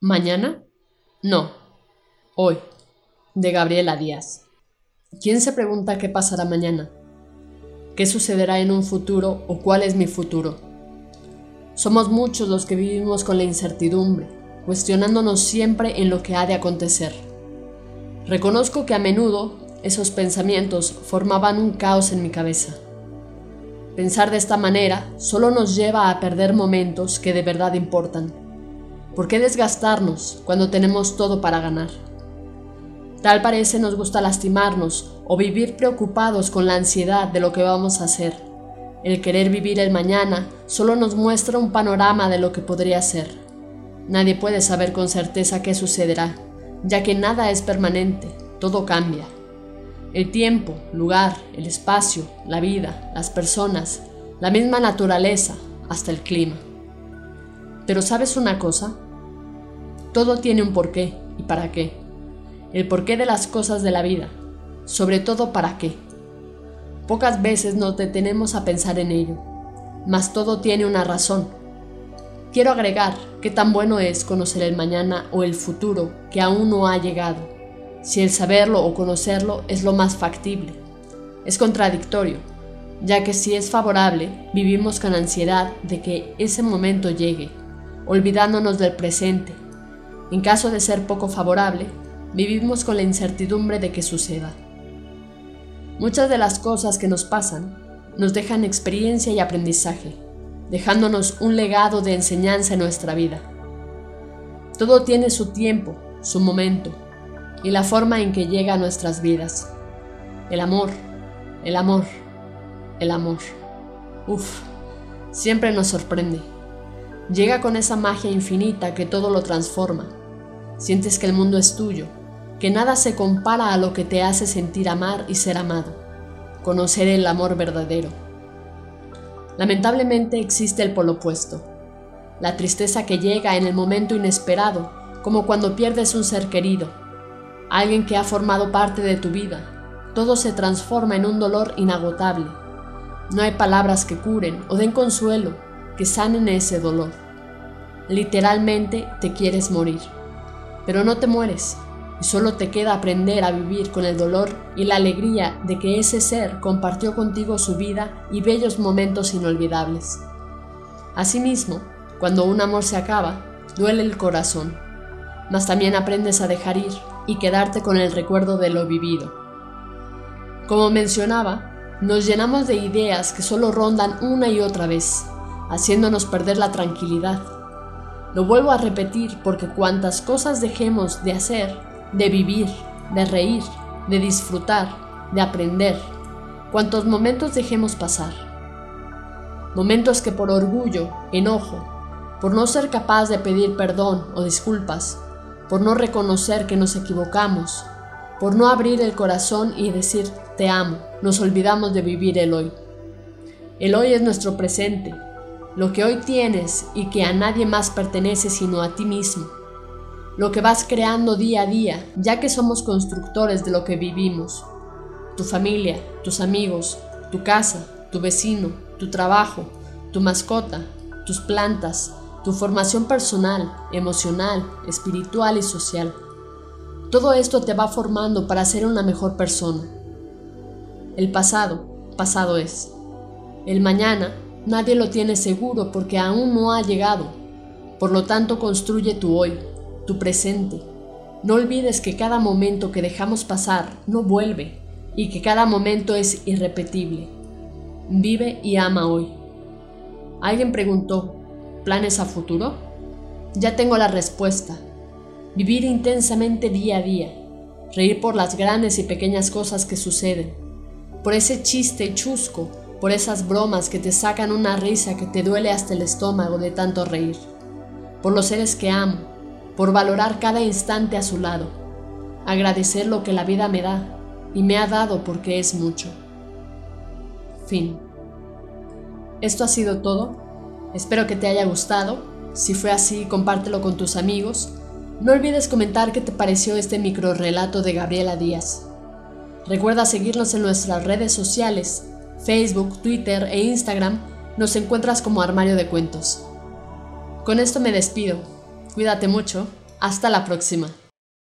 ¿Mañana? No. Hoy. De Gabriela Díaz. ¿Quién se pregunta qué pasará mañana? ¿Qué sucederá en un futuro o cuál es mi futuro? Somos muchos los que vivimos con la incertidumbre, cuestionándonos siempre en lo que ha de acontecer. Reconozco que a menudo esos pensamientos formaban un caos en mi cabeza. Pensar de esta manera solo nos lleva a perder momentos que de verdad importan ¿Por qué desgastarnos cuando tenemos todo para ganar? Tal parece nos gusta lastimarnos o vivir preocupados con la ansiedad de lo que vamos a hacer. El querer vivir el mañana solo nos muestra un panorama de lo que podría ser. Nadie puede saber con certeza qué sucederá, ya que nada es permanente, todo cambia. El tiempo, lugar, el espacio, la vida, las personas, la misma naturaleza, hasta el clima. Pero ¿sabes una cosa? Todo tiene un porqué y para qué. El porqué de las cosas de la vida. Sobre todo para qué. Pocas veces nos detenemos a pensar en ello, mas todo tiene una razón. Quiero agregar qué tan bueno es conocer el mañana o el futuro que aún no ha llegado, si el saberlo o conocerlo es lo más factible. Es contradictorio, ya que si es favorable, vivimos con ansiedad de que ese momento llegue, olvidándonos del presente en caso de ser poco favorable, vivimos con la incertidumbre de que suceda. Muchas de las cosas que nos pasan nos dejan experiencia y aprendizaje, dejándonos un legado de enseñanza en nuestra vida. Todo tiene su tiempo, su momento y la forma en que llega a nuestras vidas. El amor, el amor, el amor. Uf, siempre nos sorprende. Llega con esa magia infinita que todo lo transforma Sientes que el mundo es tuyo, que nada se compara a lo que te hace sentir amar y ser amado, conocer el amor verdadero. Lamentablemente existe el polo opuesto, la tristeza que llega en el momento inesperado, como cuando pierdes un ser querido, alguien que ha formado parte de tu vida. Todo se transforma en un dolor inagotable. No hay palabras que curen o den consuelo, que sanen ese dolor. Literalmente te quieres morir pero no te mueres y solo te queda aprender a vivir con el dolor y la alegría de que ese ser compartió contigo su vida y bellos momentos inolvidables. Asimismo, cuando un amor se acaba, duele el corazón, mas también aprendes a dejar ir y quedarte con el recuerdo de lo vivido. Como mencionaba, nos llenamos de ideas que solo rondan una y otra vez, haciéndonos perder la tranquilidad lo vuelvo a repetir porque cuantas cosas dejemos de hacer, de vivir, de reír, de disfrutar, de aprender, cuantos momentos dejemos pasar. Momentos que por orgullo, enojo, por no ser capaz de pedir perdón o disculpas, por no reconocer que nos equivocamos, por no abrir el corazón y decir te amo, nos olvidamos de vivir el hoy. El hoy es nuestro presente, lo que hoy tienes y que a nadie más pertenece sino a ti mismo, lo que vas creando día a día, ya que somos constructores de lo que vivimos, tu familia, tus amigos, tu casa, tu vecino, tu trabajo, tu mascota, tus plantas, tu formación personal, emocional, espiritual y social. Todo esto te va formando para ser una mejor persona. El pasado, pasado es. El mañana, Nadie lo tiene seguro porque aún no ha llegado. Por lo tanto, construye tu hoy, tu presente. No olvides que cada momento que dejamos pasar no vuelve y que cada momento es irrepetible. Vive y ama hoy. Alguien preguntó, ¿planes a futuro? Ya tengo la respuesta. Vivir intensamente día a día. Reír por las grandes y pequeñas cosas que suceden. Por ese chiste chusco por esas bromas que te sacan una risa que te duele hasta el estómago de tanto reír, por los seres que amo, por valorar cada instante a su lado, agradecer lo que la vida me da y me ha dado porque es mucho. Fin. Esto ha sido todo. Espero que te haya gustado. Si fue así, compártelo con tus amigos. No olvides comentar qué te pareció este micro relato de Gabriela Díaz. Recuerda seguirnos en nuestras redes sociales, Facebook, Twitter e Instagram. Nos encuentras como Armario de Cuentos. Con esto me despido. Cuídate mucho. Hasta la próxima.